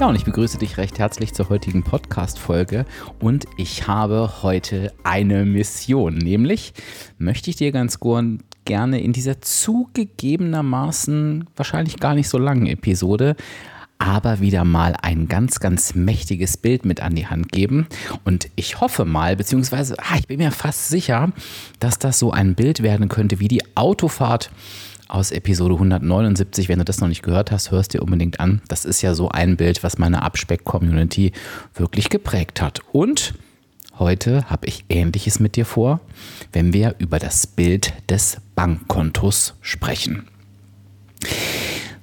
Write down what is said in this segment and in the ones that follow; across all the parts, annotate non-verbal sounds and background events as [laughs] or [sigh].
Ja, und ich begrüße dich recht herzlich zur heutigen Podcast-Folge. Und ich habe heute eine Mission. Nämlich möchte ich dir ganz gerne in dieser zugegebenermaßen wahrscheinlich gar nicht so langen Episode aber wieder mal ein ganz, ganz mächtiges Bild mit an die Hand geben. Und ich hoffe mal, beziehungsweise ah, ich bin mir fast sicher, dass das so ein Bild werden könnte wie die Autofahrt aus Episode 179. Wenn du das noch nicht gehört hast, hörst dir unbedingt an. Das ist ja so ein Bild, was meine Abspeck-Community wirklich geprägt hat. Und heute habe ich Ähnliches mit dir vor, wenn wir über das Bild des Bankkontos sprechen.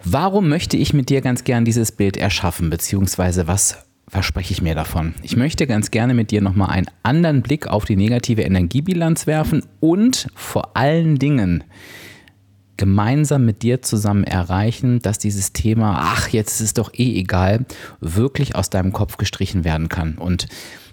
Warum möchte ich mit dir ganz gern dieses Bild erschaffen, beziehungsweise was verspreche ich mir davon? Ich möchte ganz gerne mit dir nochmal einen anderen Blick auf die negative Energiebilanz werfen und vor allen Dingen gemeinsam mit dir zusammen erreichen, dass dieses Thema, ach, jetzt ist es doch eh egal, wirklich aus deinem Kopf gestrichen werden kann. Und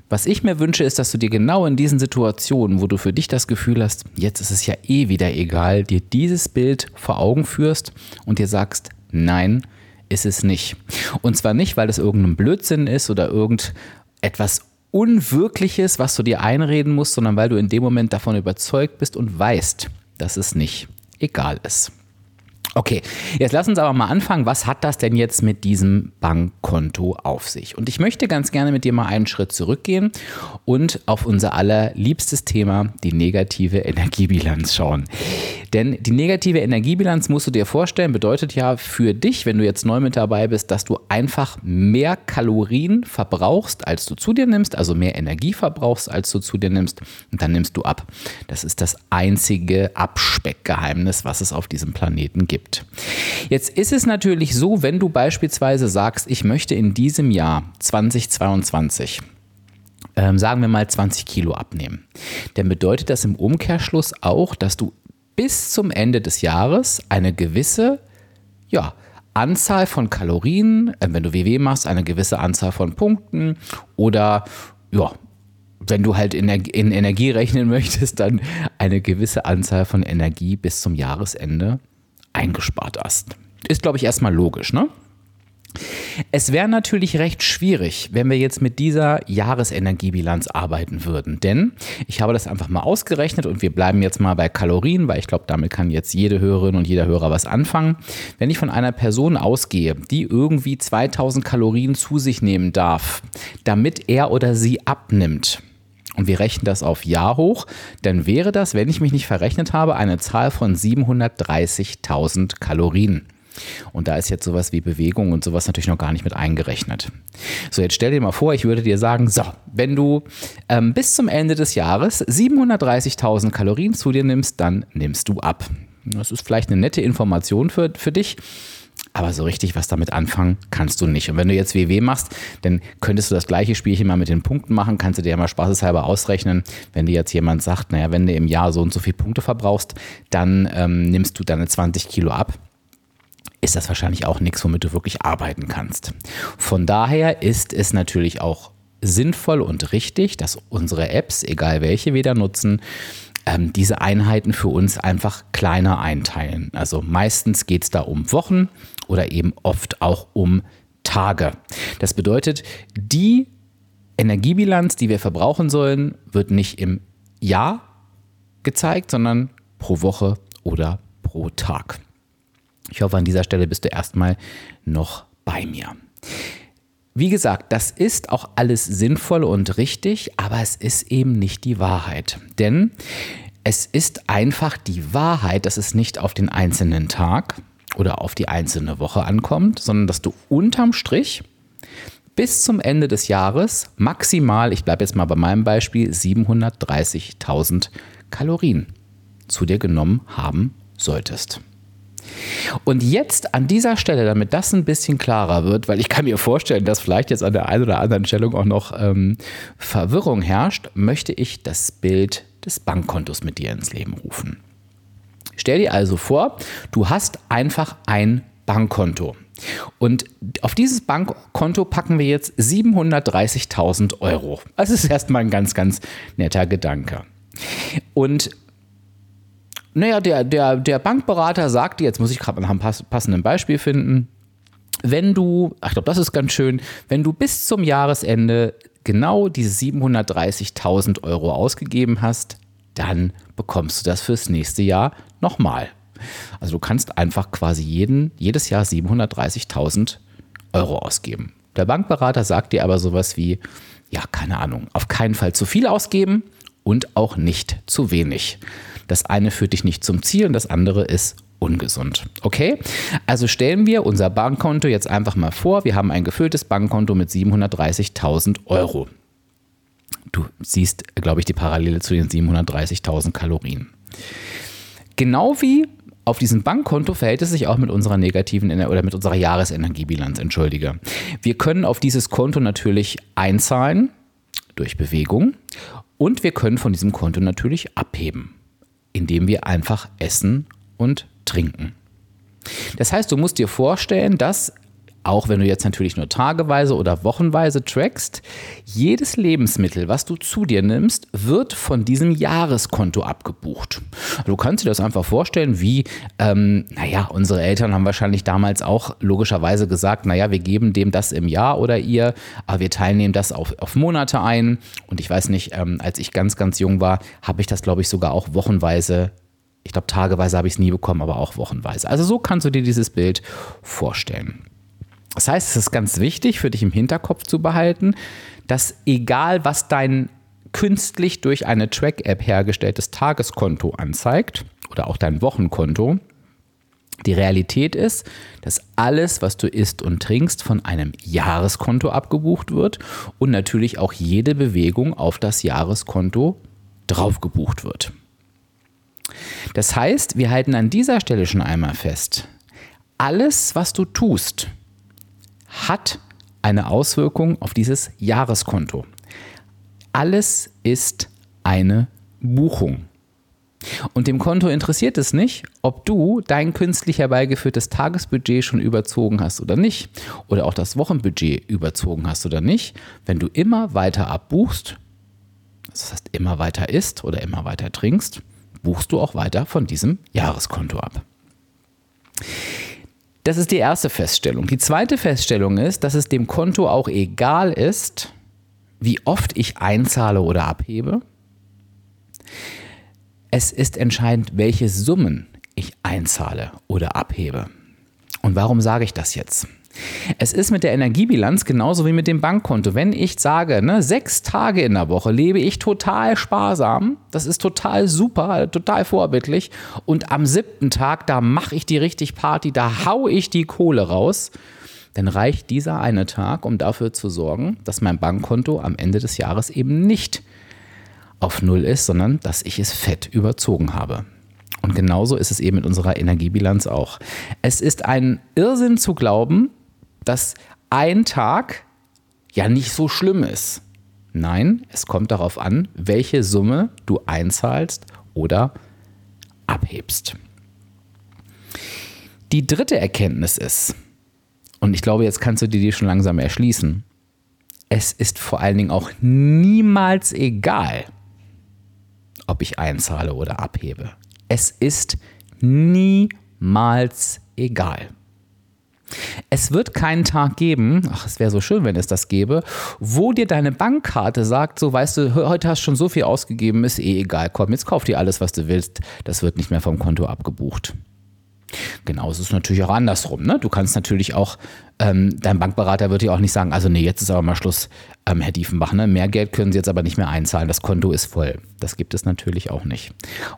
was ich mir wünsche, ist, dass du dir genau in diesen Situationen, wo du für dich das Gefühl hast, jetzt ist es ja eh wieder egal, dir dieses Bild vor Augen führst und dir sagst, nein, ist es nicht. Und zwar nicht, weil es irgendein Blödsinn ist oder irgendetwas Unwirkliches, was du dir einreden musst, sondern weil du in dem Moment davon überzeugt bist und weißt, dass es nicht egal ist. Okay, jetzt lass uns aber mal anfangen. Was hat das denn jetzt mit diesem Bankkonto auf sich? Und ich möchte ganz gerne mit dir mal einen Schritt zurückgehen und auf unser allerliebstes Thema, die negative [laughs] Energiebilanz schauen. Denn die negative Energiebilanz musst du dir vorstellen, bedeutet ja für dich, wenn du jetzt neu mit dabei bist, dass du einfach mehr Kalorien verbrauchst, als du zu dir nimmst, also mehr Energie verbrauchst, als du zu dir nimmst, und dann nimmst du ab. Das ist das einzige Abspeckgeheimnis, was es auf diesem Planeten gibt. Jetzt ist es natürlich so, wenn du beispielsweise sagst, ich möchte in diesem Jahr 2022 ähm, sagen wir mal 20 Kilo abnehmen, dann bedeutet das im Umkehrschluss auch, dass du bis zum Ende des Jahres eine gewisse ja, Anzahl von Kalorien, äh, wenn du WW machst, eine gewisse Anzahl von Punkten oder ja, wenn du halt in, in Energie rechnen [laughs] möchtest, dann eine gewisse Anzahl von Energie bis zum Jahresende eingespart hast. Ist, glaube ich, erstmal logisch, ne? Es wäre natürlich recht schwierig, wenn wir jetzt mit dieser Jahresenergiebilanz arbeiten würden. Denn ich habe das einfach mal ausgerechnet und wir bleiben jetzt mal bei Kalorien, weil ich glaube, damit kann jetzt jede Hörerin und jeder Hörer was anfangen. Wenn ich von einer Person ausgehe, die irgendwie 2000 Kalorien zu sich nehmen darf, damit er oder sie abnimmt, und wir rechnen das auf Jahr hoch, dann wäre das, wenn ich mich nicht verrechnet habe, eine Zahl von 730.000 Kalorien. Und da ist jetzt sowas wie Bewegung und sowas natürlich noch gar nicht mit eingerechnet. So, jetzt stell dir mal vor, ich würde dir sagen, so, wenn du ähm, bis zum Ende des Jahres 730.000 Kalorien zu dir nimmst, dann nimmst du ab. Das ist vielleicht eine nette Information für, für dich. Aber so richtig was damit anfangen kannst du nicht. Und wenn du jetzt WW machst, dann könntest du das gleiche Spielchen mal mit den Punkten machen. Kannst du dir ja mal spaßeshalber ausrechnen. Wenn dir jetzt jemand sagt, naja, wenn du im Jahr so und so viele Punkte verbrauchst, dann ähm, nimmst du deine 20 Kilo ab ist das wahrscheinlich auch nichts, womit du wirklich arbeiten kannst. Von daher ist es natürlich auch sinnvoll und richtig, dass unsere Apps, egal welche wir da nutzen, ähm, diese Einheiten für uns einfach kleiner einteilen. Also meistens geht es da um Wochen oder eben oft auch um Tage. Das bedeutet, die Energiebilanz, die wir verbrauchen sollen, wird nicht im Jahr gezeigt, sondern pro Woche oder pro Tag. Ich hoffe, an dieser Stelle bist du erstmal noch bei mir. Wie gesagt, das ist auch alles sinnvoll und richtig, aber es ist eben nicht die Wahrheit. Denn es ist einfach die Wahrheit, dass es nicht auf den einzelnen Tag oder auf die einzelne Woche ankommt, sondern dass du unterm Strich bis zum Ende des Jahres maximal, ich bleibe jetzt mal bei meinem Beispiel, 730.000 Kalorien zu dir genommen haben solltest. Und jetzt an dieser Stelle, damit das ein bisschen klarer wird, weil ich kann mir vorstellen, dass vielleicht jetzt an der einen oder anderen Stellung auch noch ähm, Verwirrung herrscht, möchte ich das Bild des Bankkontos mit dir ins Leben rufen. Stell dir also vor, du hast einfach ein Bankkonto. Und auf dieses Bankkonto packen wir jetzt 730.000 Euro. Das ist erstmal ein ganz, ganz netter Gedanke. Und naja, der, der, der Bankberater sagt dir, jetzt muss ich gerade nach einem passenden Beispiel finden, wenn du, ach, ich glaube, das ist ganz schön, wenn du bis zum Jahresende genau diese 730.000 Euro ausgegeben hast, dann bekommst du das fürs nächste Jahr nochmal. Also du kannst einfach quasi jeden, jedes Jahr 730.000 Euro ausgeben. Der Bankberater sagt dir aber sowas wie, ja, keine Ahnung, auf keinen Fall zu viel ausgeben und auch nicht zu wenig. Das eine führt dich nicht zum Ziel und das andere ist ungesund. Okay? Also stellen wir unser Bankkonto jetzt einfach mal vor. Wir haben ein gefülltes Bankkonto mit 730.000 Euro. Du siehst, glaube ich, die Parallele zu den 730.000 Kalorien. Genau wie auf diesem Bankkonto verhält es sich auch mit unserer negativen oder mit unserer Jahresenergiebilanz, entschuldige. Wir können auf dieses Konto natürlich einzahlen durch Bewegung und wir können von diesem Konto natürlich abheben, indem wir einfach essen und trinken. Das heißt, du musst dir vorstellen, dass auch wenn du jetzt natürlich nur tageweise oder wochenweise trackst, jedes Lebensmittel, was du zu dir nimmst, wird von diesem Jahreskonto abgebucht. Du kannst dir das einfach vorstellen, wie, ähm, naja, unsere Eltern haben wahrscheinlich damals auch logischerweise gesagt, naja, wir geben dem das im Jahr oder ihr, aber wir teilnehmen das auf, auf Monate ein. Und ich weiß nicht, ähm, als ich ganz, ganz jung war, habe ich das, glaube ich, sogar auch wochenweise ich glaube, tageweise habe ich es nie bekommen, aber auch wochenweise. Also so kannst du dir dieses Bild vorstellen. Das heißt, es ist ganz wichtig für dich im Hinterkopf zu behalten, dass egal was dein künstlich durch eine Track-App hergestelltes Tageskonto anzeigt oder auch dein Wochenkonto, die Realität ist, dass alles, was du isst und trinkst, von einem Jahreskonto abgebucht wird und natürlich auch jede Bewegung auf das Jahreskonto drauf gebucht wird. Das heißt, wir halten an dieser Stelle schon einmal fest, alles, was du tust, hat eine Auswirkung auf dieses Jahreskonto. Alles ist eine Buchung. Und dem Konto interessiert es nicht, ob du dein künstlich herbeigeführtes Tagesbudget schon überzogen hast oder nicht, oder auch das Wochenbudget überzogen hast oder nicht. Wenn du immer weiter abbuchst, das heißt immer weiter isst oder immer weiter trinkst, buchst du auch weiter von diesem Jahreskonto ab. Das ist die erste Feststellung. Die zweite Feststellung ist, dass es dem Konto auch egal ist, wie oft ich einzahle oder abhebe. Es ist entscheidend, welche Summen ich einzahle oder abhebe. Und warum sage ich das jetzt? Es ist mit der Energiebilanz genauso wie mit dem Bankkonto. Wenn ich sage, ne, sechs Tage in der Woche lebe ich total sparsam, das ist total super, total vorbildlich. Und am siebten Tag, da mache ich die richtig Party, da haue ich die Kohle raus. Dann reicht dieser eine Tag, um dafür zu sorgen, dass mein Bankkonto am Ende des Jahres eben nicht auf Null ist, sondern dass ich es fett überzogen habe. Und genauso ist es eben mit unserer Energiebilanz auch. Es ist ein Irrsinn zu glauben, dass ein Tag ja nicht so schlimm ist. Nein, es kommt darauf an, welche Summe du einzahlst oder abhebst. Die dritte Erkenntnis ist, und ich glaube, jetzt kannst du dir die schon langsam erschließen, es ist vor allen Dingen auch niemals egal, ob ich einzahle oder abhebe. Es ist niemals egal. Es wird keinen Tag geben, ach, es wäre so schön, wenn es das gäbe, wo dir deine Bankkarte sagt, so weißt du, heute hast du schon so viel ausgegeben, ist eh egal, komm, jetzt kauf dir alles, was du willst, das wird nicht mehr vom Konto abgebucht. Genauso ist es natürlich auch andersrum. Ne? Du kannst natürlich auch, ähm, dein Bankberater wird dir auch nicht sagen, also nee, jetzt ist aber mal Schluss, ähm, Herr Diefenbach, ne? mehr Geld können Sie jetzt aber nicht mehr einzahlen, das Konto ist voll. Das gibt es natürlich auch nicht.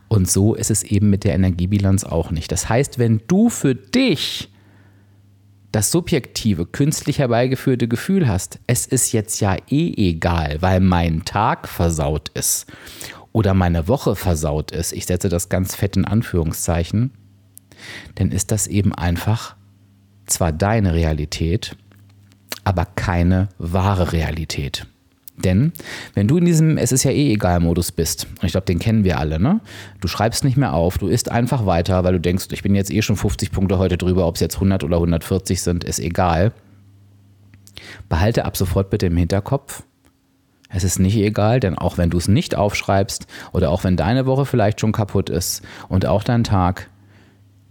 Und so ist es eben mit der Energiebilanz auch nicht. Das heißt, wenn du für dich das subjektive, künstlich herbeigeführte Gefühl hast, es ist jetzt ja eh egal, weil mein Tag versaut ist oder meine Woche versaut ist, ich setze das ganz fett in Anführungszeichen, dann ist das eben einfach zwar deine Realität, aber keine wahre Realität. Denn wenn du in diesem Es ist ja eh egal Modus bist, und ich glaube, den kennen wir alle, ne? Du schreibst nicht mehr auf, du isst einfach weiter, weil du denkst, ich bin jetzt eh schon 50 Punkte heute drüber, ob es jetzt 100 oder 140 sind, ist egal. Behalte ab sofort bitte im Hinterkopf, es ist nicht egal, denn auch wenn du es nicht aufschreibst oder auch wenn deine Woche vielleicht schon kaputt ist und auch dein Tag,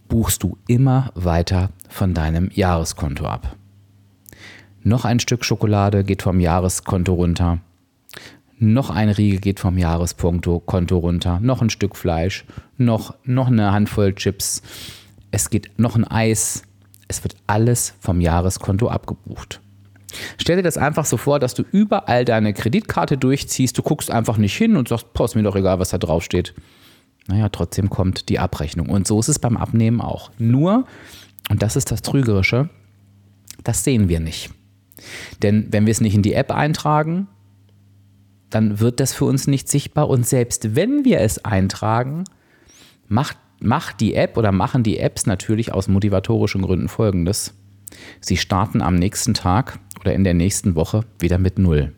buchst du immer weiter von deinem Jahreskonto ab. Noch ein Stück Schokolade geht vom Jahreskonto runter. Noch ein Riegel geht vom Jahreskonto runter. Noch ein Stück Fleisch. Noch, noch eine Handvoll Chips. Es geht noch ein Eis. Es wird alles vom Jahreskonto abgebucht. Stell dir das einfach so vor, dass du überall deine Kreditkarte durchziehst, du guckst einfach nicht hin und sagst, ist mir doch egal, was da drauf steht. Naja, trotzdem kommt die Abrechnung. Und so ist es beim Abnehmen auch. Nur, und das ist das Trügerische, das sehen wir nicht. Denn wenn wir es nicht in die App eintragen, dann wird das für uns nicht sichtbar. Und selbst wenn wir es eintragen, macht, macht die App oder machen die Apps natürlich aus motivatorischen Gründen folgendes. Sie starten am nächsten Tag oder in der nächsten Woche wieder mit Null.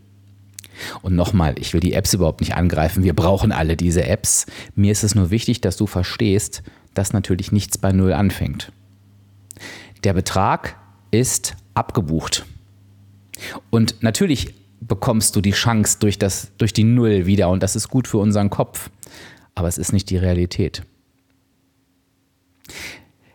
Und nochmal, ich will die Apps überhaupt nicht angreifen. Wir brauchen alle diese Apps. Mir ist es nur wichtig, dass du verstehst, dass natürlich nichts bei Null anfängt. Der Betrag ist abgebucht. Und natürlich bekommst du die Chance durch, das, durch die Null wieder und das ist gut für unseren Kopf. Aber es ist nicht die Realität.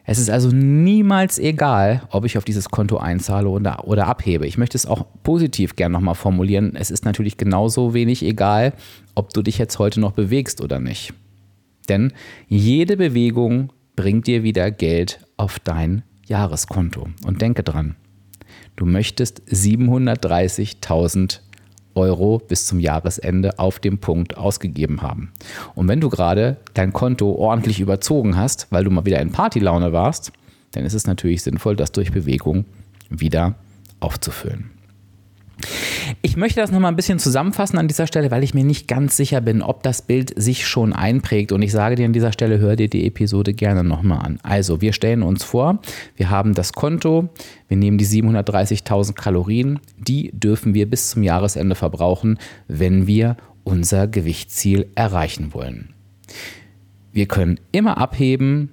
Es ist also niemals egal, ob ich auf dieses Konto einzahle oder, oder abhebe. Ich möchte es auch positiv gern nochmal formulieren. Es ist natürlich genauso wenig egal, ob du dich jetzt heute noch bewegst oder nicht. Denn jede Bewegung bringt dir wieder Geld auf dein Jahreskonto. Und denke dran, du möchtest 730.000 Euro bis zum Jahresende auf dem Punkt ausgegeben haben. Und wenn du gerade dein Konto ordentlich überzogen hast, weil du mal wieder in Partylaune warst, dann ist es natürlich sinnvoll, das durch Bewegung wieder aufzufüllen. Ich möchte das nochmal ein bisschen zusammenfassen an dieser Stelle, weil ich mir nicht ganz sicher bin, ob das Bild sich schon einprägt. Und ich sage dir an dieser Stelle, hör dir die Episode gerne nochmal an. Also, wir stellen uns vor, wir haben das Konto, wir nehmen die 730.000 Kalorien, die dürfen wir bis zum Jahresende verbrauchen, wenn wir unser Gewichtsziel erreichen wollen. Wir können immer abheben,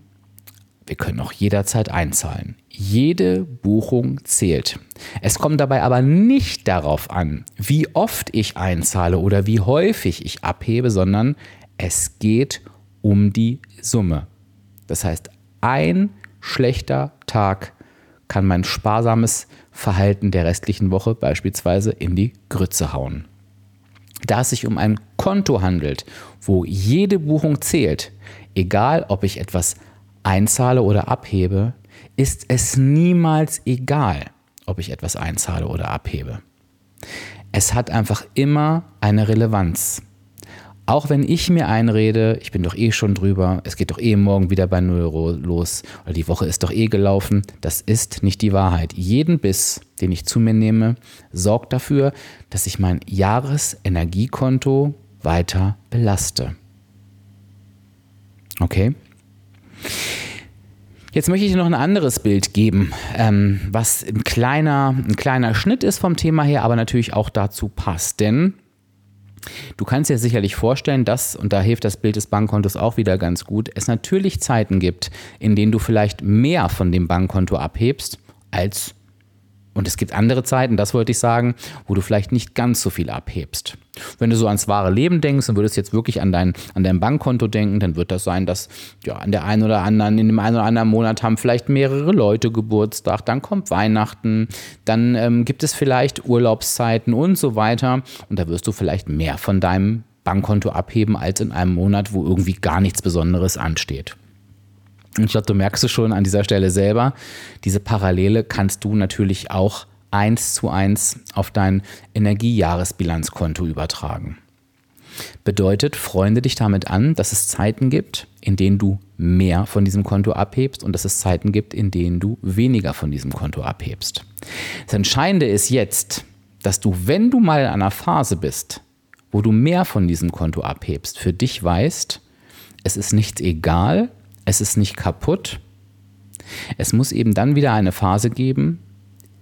wir können auch jederzeit einzahlen. Jede Buchung zählt. Es kommt dabei aber nicht darauf an, wie oft ich einzahle oder wie häufig ich abhebe, sondern es geht um die Summe. Das heißt, ein schlechter Tag kann mein sparsames Verhalten der restlichen Woche beispielsweise in die Grütze hauen. Da es sich um ein Konto handelt, wo jede Buchung zählt, egal ob ich etwas einzahle oder abhebe, ist es niemals egal, ob ich etwas einzahle oder abhebe. Es hat einfach immer eine Relevanz. Auch wenn ich mir einrede, ich bin doch eh schon drüber, es geht doch eh morgen wieder bei Null los oder die Woche ist doch eh gelaufen, das ist nicht die Wahrheit. Jeden Biss, den ich zu mir nehme, sorgt dafür, dass ich mein Jahresenergiekonto weiter belaste. Okay? Jetzt möchte ich dir noch ein anderes Bild geben, ähm, was ein kleiner, ein kleiner Schnitt ist vom Thema her, aber natürlich auch dazu passt. Denn du kannst dir sicherlich vorstellen, dass, und da hilft das Bild des Bankkontos auch wieder ganz gut, es natürlich Zeiten gibt, in denen du vielleicht mehr von dem Bankkonto abhebst als und es gibt andere Zeiten, das wollte ich sagen, wo du vielleicht nicht ganz so viel abhebst. Wenn du so ans wahre Leben denkst und würdest jetzt wirklich an dein, an dein Bankkonto denken, dann wird das sein, dass ja, an der einen oder anderen, in dem einen oder anderen Monat haben vielleicht mehrere Leute Geburtstag, dann kommt Weihnachten, dann ähm, gibt es vielleicht Urlaubszeiten und so weiter. Und da wirst du vielleicht mehr von deinem Bankkonto abheben als in einem Monat, wo irgendwie gar nichts Besonderes ansteht. Ich glaube, du merkst es schon an dieser Stelle selber. Diese Parallele kannst du natürlich auch eins zu eins auf dein Energiejahresbilanzkonto übertragen. Bedeutet, freunde dich damit an, dass es Zeiten gibt, in denen du mehr von diesem Konto abhebst und dass es Zeiten gibt, in denen du weniger von diesem Konto abhebst. Das Entscheidende ist jetzt, dass du, wenn du mal in einer Phase bist, wo du mehr von diesem Konto abhebst, für dich weißt, es ist nicht egal, es ist nicht kaputt, Es muss eben dann wieder eine Phase geben,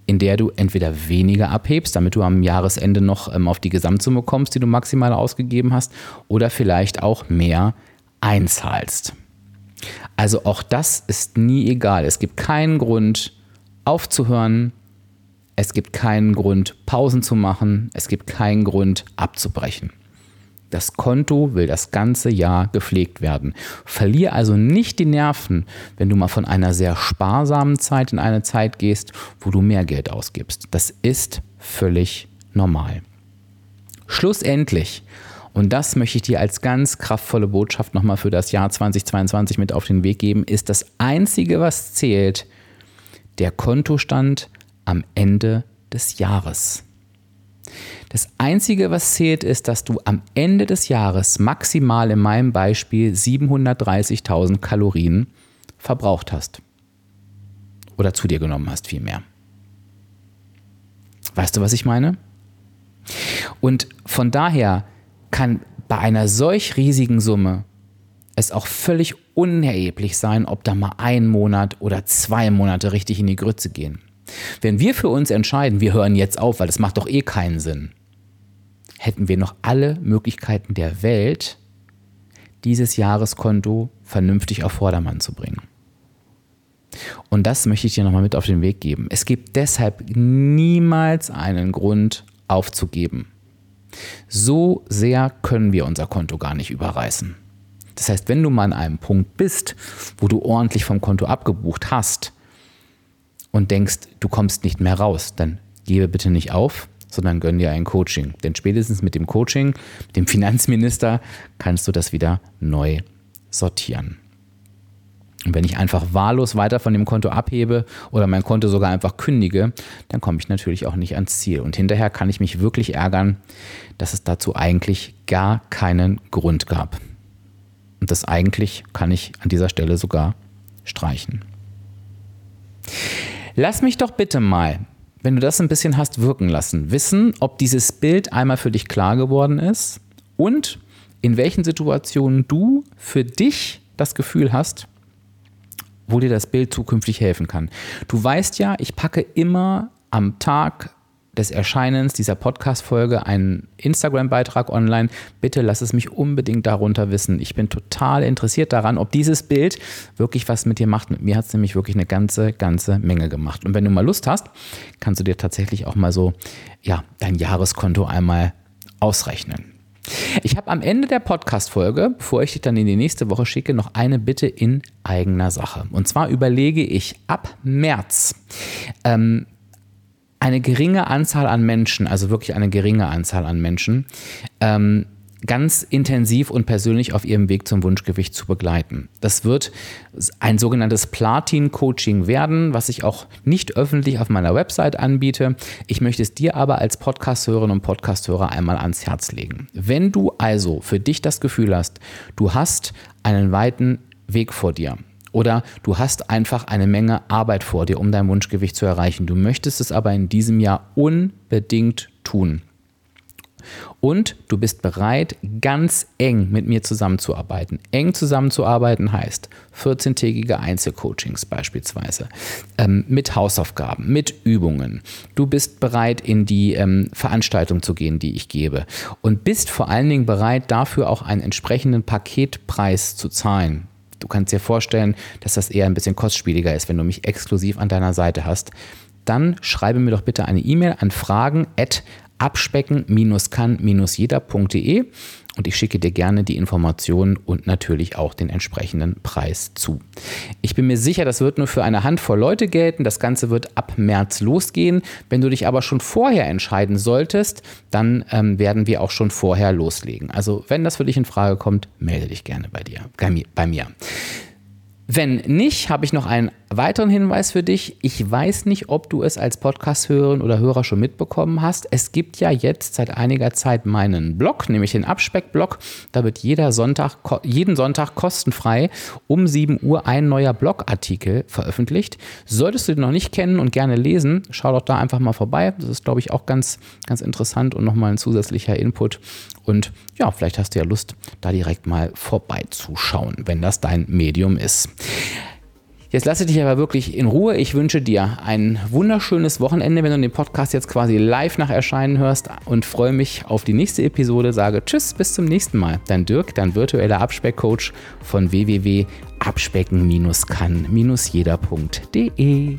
in der du entweder weniger abhebst, damit du am Jahresende noch ähm, auf die Gesamtsumme kommst, die du maximal ausgegeben hast, oder vielleicht auch mehr einzahlst. Also auch das ist nie egal. Es gibt keinen Grund aufzuhören, es gibt keinen Grund Pausen zu machen, es gibt keinen Grund abzubrechen. Das Konto will das ganze Jahr gepflegt werden. Verlier also nicht die Nerven, wenn du mal von einer sehr sparsamen Zeit in eine Zeit gehst, wo du mehr Geld ausgibst. Das ist völlig normal. Schlussendlich, und das möchte ich dir als ganz kraftvolle Botschaft nochmal für das Jahr 2022 mit auf den Weg geben, ist das Einzige, was zählt, der Kontostand am Ende des Jahres. Das Einzige, was zählt, ist, dass du am Ende des Jahres maximal in meinem Beispiel 730.000 Kalorien verbraucht hast. Oder zu dir genommen hast, vielmehr. Weißt du, was ich meine? Und von daher kann bei einer solch riesigen Summe es auch völlig unerheblich sein, ob da mal ein Monat oder zwei Monate richtig in die Grütze gehen. Wenn wir für uns entscheiden, wir hören jetzt auf, weil das macht doch eh keinen Sinn, hätten wir noch alle Möglichkeiten der Welt, dieses Jahreskonto vernünftig auf Vordermann zu bringen. Und das möchte ich dir nochmal mit auf den Weg geben. Es gibt deshalb niemals einen Grund aufzugeben. So sehr können wir unser Konto gar nicht überreißen. Das heißt, wenn du mal an einem Punkt bist, wo du ordentlich vom Konto abgebucht hast und denkst, du kommst nicht mehr raus, dann gebe bitte nicht auf, sondern gönn dir ein Coaching. Denn spätestens mit dem Coaching, mit dem Finanzminister, kannst du das wieder neu sortieren. Und wenn ich einfach wahllos weiter von dem Konto abhebe oder mein Konto sogar einfach kündige, dann komme ich natürlich auch nicht ans Ziel. Und hinterher kann ich mich wirklich ärgern, dass es dazu eigentlich gar keinen Grund gab. Und das eigentlich kann ich an dieser Stelle sogar streichen. Lass mich doch bitte mal wenn du das ein bisschen hast wirken lassen, wissen, ob dieses Bild einmal für dich klar geworden ist und in welchen Situationen du für dich das Gefühl hast, wo dir das Bild zukünftig helfen kann. Du weißt ja, ich packe immer am Tag des Erscheinens dieser Podcast-Folge einen Instagram-Beitrag online. Bitte lass es mich unbedingt darunter wissen. Ich bin total interessiert daran, ob dieses Bild wirklich was mit dir macht. Mit mir hat es nämlich wirklich eine ganze, ganze Menge gemacht. Und wenn du mal Lust hast, kannst du dir tatsächlich auch mal so ja, dein Jahreskonto einmal ausrechnen. Ich habe am Ende der Podcast-Folge, bevor ich dich dann in die nächste Woche schicke, noch eine Bitte in eigener Sache. Und zwar überlege ich ab März ähm, eine geringe Anzahl an Menschen, also wirklich eine geringe Anzahl an Menschen, ähm, ganz intensiv und persönlich auf ihrem Weg zum Wunschgewicht zu begleiten. Das wird ein sogenanntes Platin-Coaching werden, was ich auch nicht öffentlich auf meiner Website anbiete. Ich möchte es dir aber als Podcast-Hörerin und Podcast-Hörer einmal ans Herz legen. Wenn du also für dich das Gefühl hast, du hast einen weiten Weg vor dir, oder du hast einfach eine Menge Arbeit vor dir, um dein Wunschgewicht zu erreichen. Du möchtest es aber in diesem Jahr unbedingt tun. Und du bist bereit, ganz eng mit mir zusammenzuarbeiten. Eng zusammenzuarbeiten heißt 14-tägige Einzelcoachings beispielsweise, ähm, mit Hausaufgaben, mit Übungen. Du bist bereit, in die ähm, Veranstaltung zu gehen, die ich gebe. Und bist vor allen Dingen bereit, dafür auch einen entsprechenden Paketpreis zu zahlen du kannst dir vorstellen, dass das eher ein bisschen kostspieliger ist, wenn du mich exklusiv an deiner Seite hast, dann schreibe mir doch bitte eine E-Mail an fragen at abspecken-kann-jeder.de und ich schicke dir gerne die Informationen und natürlich auch den entsprechenden Preis zu. Ich bin mir sicher, das wird nur für eine Handvoll Leute gelten. Das Ganze wird ab März losgehen. Wenn du dich aber schon vorher entscheiden solltest, dann ähm, werden wir auch schon vorher loslegen. Also wenn das für dich in Frage kommt, melde dich gerne bei dir, bei mir. Wenn nicht, habe ich noch einen weiteren Hinweis für dich. Ich weiß nicht, ob du es als Podcast-Hörerin oder Hörer schon mitbekommen hast. Es gibt ja jetzt seit einiger Zeit meinen Blog, nämlich den Abspeck-Blog. Da wird jeder Sonntag, jeden Sonntag kostenfrei um 7 Uhr ein neuer Blogartikel veröffentlicht. Solltest du den noch nicht kennen und gerne lesen, schau doch da einfach mal vorbei. Das ist, glaube ich, auch ganz, ganz interessant und nochmal ein zusätzlicher Input. Und ja, vielleicht hast du ja Lust, da direkt mal vorbeizuschauen, wenn das dein Medium ist. Jetzt lasse ich dich aber wirklich in Ruhe. Ich wünsche dir ein wunderschönes Wochenende, wenn du den Podcast jetzt quasi live nach Erscheinen hörst und freue mich auf die nächste Episode. Sage Tschüss, bis zum nächsten Mal. Dein Dirk, dein virtueller Abspeckcoach von www.abspecken-kann-jeder.de.